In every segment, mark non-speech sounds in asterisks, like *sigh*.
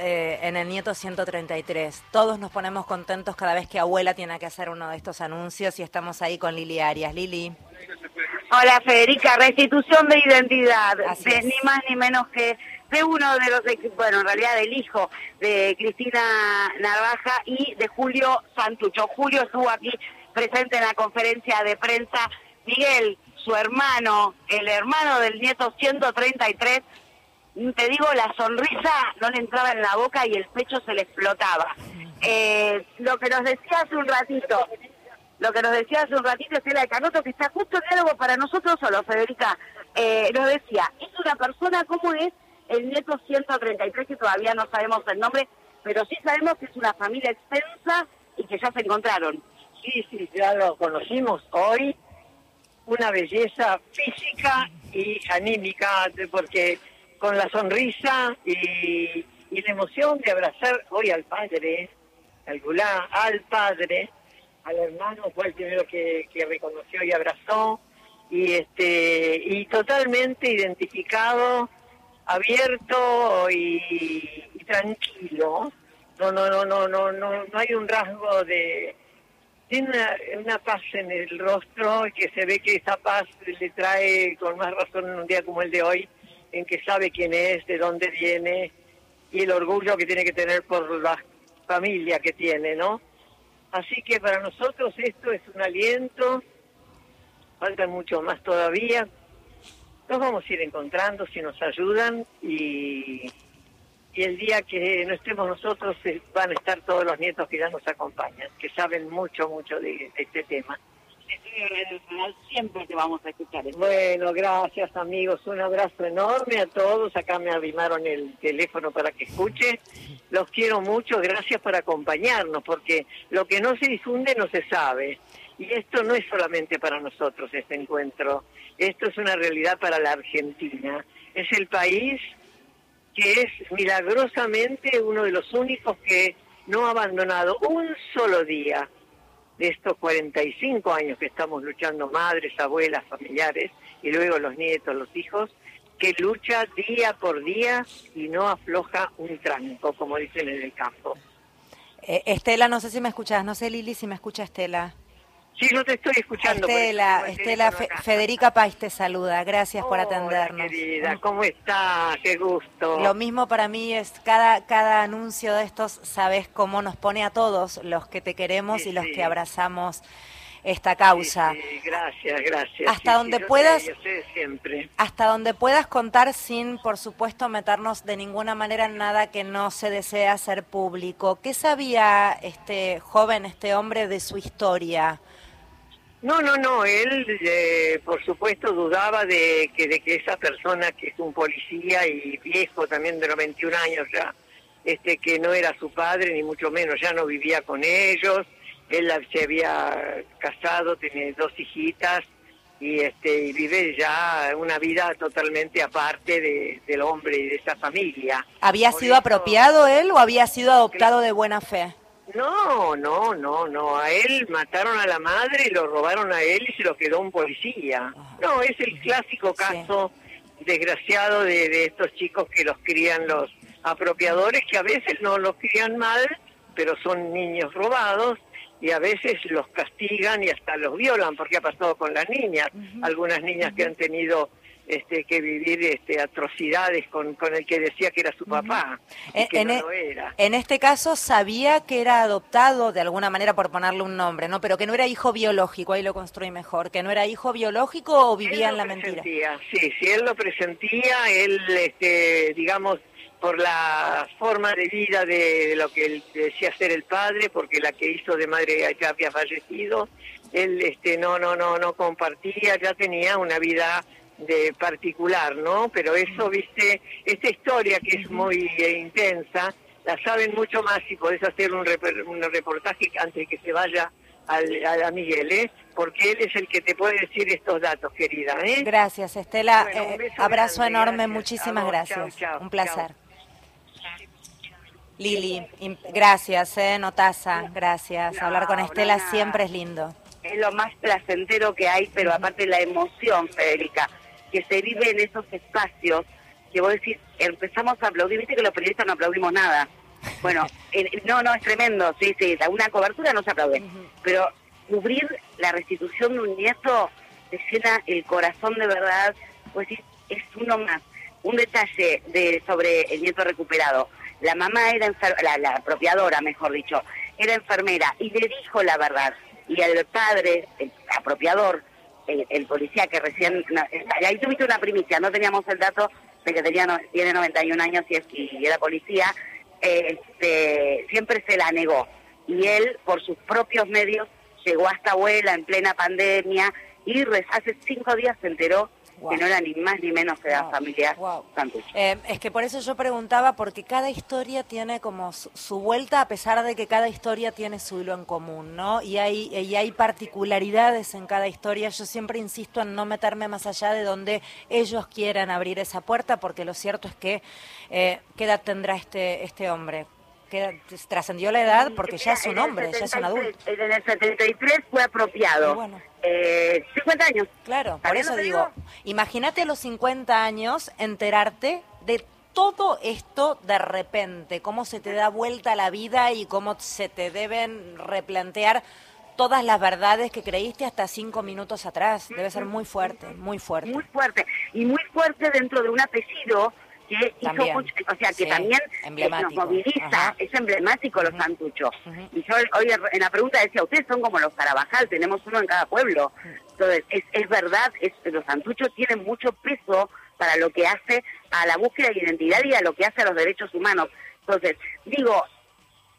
eh, en el nieto 133. Todos nos ponemos contentos cada vez que abuela tiene que hacer uno de estos anuncios y estamos ahí con Lili Arias. Lili. Hola Federica, restitución de identidad, ni más ni menos que de uno de los, bueno, en realidad del hijo de Cristina Narvaja y de Julio Santucho. Julio estuvo aquí presente en la conferencia de prensa. Miguel, su hermano, el hermano del nieto 133, te digo, la sonrisa no le entraba en la boca y el pecho se le explotaba. Eh, lo que nos decía hace un ratito, lo que nos decía hace un ratito Estela de Canoto, que está justo en diálogo para nosotros solo, Federica, eh, nos decía, es una persona como es el nieto 133, que todavía no sabemos el nombre, pero sí sabemos que es una familia extensa y que ya se encontraron. Sí, sí, ya lo conocimos hoy, una belleza física y anímica, porque con la sonrisa y, la emoción de abrazar hoy al padre, al gulá, al padre, al hermano fue el primero que, reconoció y abrazó, y este y totalmente identificado, abierto y, tranquilo. No, no, no, no, no, no, no hay un rasgo de, tiene una, paz en el rostro y que se ve que esa paz le trae con más razón en un día como el de hoy, en que sabe quién es, de dónde viene y el orgullo que tiene que tener por la familia que tiene, ¿no? Así que para nosotros esto es un aliento, falta mucho más todavía. Nos vamos a ir encontrando si nos ayudan y y el día que no estemos nosotros eh, van a estar todos los nietos que ya nos acompañan, que saben mucho, mucho de, este tema. Siempre te vamos a escuchar. Bueno, gracias amigos, un abrazo enorme a todos. Acá me arrimaron el teléfono para que escuche. Los quiero mucho, gracias por acompañarnos, porque lo que no se difunde no se sabe. Y esto no es solamente para nosotros este encuentro, esto es una realidad para la Argentina. Es el país que es milagrosamente uno de los únicos que no ha abandonado un solo día de estos 45 años que estamos luchando madres, abuelas, familiares y luego los nietos, los hijos, que lucha día por día y no afloja un tranco, como dicen en el campo. Eh, Estela, no sé si me escuchas, no sé Lili si me escucha Estela. Sí, no te estoy escuchando. Estela, Estela Federica Pais te saluda. Gracias por atendernos. querida, ¿cómo estás? Qué gusto. Lo mismo para mí es cada, cada anuncio de estos, sabes cómo nos pone a todos los que te queremos y los que abrazamos esta causa. Sí, gracias, gracias. Hasta donde puedas, siempre. hasta donde puedas contar sin, por supuesto, meternos de ninguna manera en nada que no se desea hacer público. ¿Qué sabía este joven, este hombre de su historia? No, no, no, él eh, por supuesto dudaba de que, de que esa persona que es un policía y viejo también de los 21 años ya, este que no era su padre ni mucho menos, ya no vivía con ellos, él se había casado, tiene dos hijitas y este y vive ya una vida totalmente aparte del hombre y de esa familia. ¿Había sido apropiado él o había sido adoptado de buena fe? No, no, no, no. A él mataron a la madre y lo robaron a él y se lo quedó un policía. No, es el clásico caso desgraciado de, estos chicos que los crían los apropiadores, que a veces no los crían mal, pero son niños robados y a veces los castigan y hasta los violan, porque ha pasado con las niñas. Algunas niñas que han tenido este, que vivir este, atrocidades con, con el que decía que era su papá. que no e lo era. en este caso sabía que era adoptado de alguna manera por ponerle un nombre, ¿no? Pero que no era hijo biológico, ahí lo construí mejor, que no era hijo biológico o vivía en la mentira. Sí, sí, él lo presentía, él, este, digamos, por la forma de vida de lo que él decía ser el padre, porque la que hizo de madre ya había fallecido, él este no no no no compartía, ya tenía una vida de particular, ¿no? Pero eso, viste, esta historia que es muy eh, intensa, la saben mucho más si podés hacer un, un reportaje antes de que se vaya al, a Miguel, ¿eh? Porque él es el que te puede decir estos datos, querida, ¿eh? Gracias, Estela. Eh, abrazo enorme, muchísimas gracias. un placer. Lili, gracias, ¿eh? Notaza, gracias. Hablar con Estela siempre es lindo. Es lo más placentero que hay, pero aparte la emoción, Federica que se vive en esos espacios que vos decís, empezamos a aplaudir, viste que los periodistas no aplaudimos nada. Bueno, *laughs* no, no, es tremendo, sí, sí, una cobertura no se aplaude, pero cubrir la restitución de un nieto te llena el corazón de verdad, pues es uno más. Un detalle de sobre el nieto recuperado. La mamá era la, la apropiadora, mejor dicho, era enfermera y le dijo la verdad. Y el padre, el apropiador, el, policía que recién... ahí tuviste una primicia, no teníamos el dato de que tenía, tiene 91 años y, es, y era policía, este, siempre se la negó. Y él, por sus propios medios, llegó hasta abuela en plena pandemia y hace cinco días se enteró que no era ni más ni menos que la familia eh, es que por eso yo preguntaba, porque cada historia tiene como su, vuelta, a pesar de que cada historia tiene su hilo en común, ¿no? Y hay, y hay particularidades en cada historia. Yo siempre insisto en no meterme más allá de donde ellos quieran abrir esa puerta, porque lo cierto es que, eh, ¿qué edad tendrá este, este hombre? Que trascendió la edad porque ya es un hombre, ya es un adulto. En el 73 fue apropiado. Bueno. Eh, 50 años. Claro, por eso digo, imagínate a los 50 años enterarte de todo esto de repente, cómo se te da vuelta la vida y cómo se te deben replantear todas las verdades que creíste hasta cinco minutos atrás. Debe ser muy fuerte, muy fuerte. Muy fuerte. Y muy fuerte dentro de un apellido que hizo o sea, que también eh, nos moviliza, es emblemático los santuchos. Y yo hoy en la pregunta decía, ustedes son como los Carabajal, tenemos uno en cada pueblo. Entonces, es, es verdad, es, los santuchos tienen mucho peso para lo que hace a la búsqueda de identidad y a lo que hace a los derechos humanos. Entonces, digo,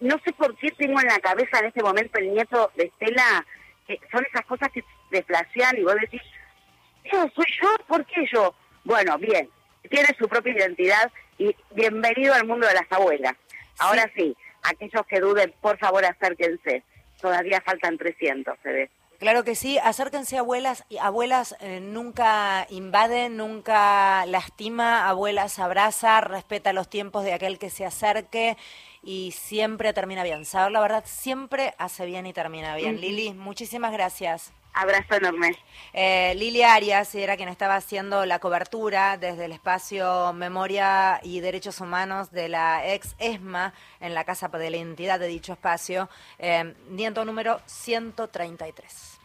no sé por qué tengo en la cabeza en este momento el nieto de Estela, que son esas cosas que desplacean y vos decís, ¿yo soy yo? ¿Por qué yo? Bueno, bien, tiene su propia identidad y bienvenido al mundo de las abuelas. Ahora sí, aquellos que duden, por favor acérquense. Todavía faltan 300, se ve. Claro que sí, acérquense abuelas, abuelas eh, nunca invaden, nunca lastima, abuelas abraza, respeta los tiempos de aquel que se acerque y siempre termina bien. Saber la verdad siempre hace bien y termina bien. Lili, muchísimas gracias. Abrazo enorme. Eh, Lilia Arias era quien estaba haciendo la cobertura desde el espacio Memoria y Derechos Humanos de la ex ESMA en la Casa de la Entidad de dicho espacio, eh, número 133.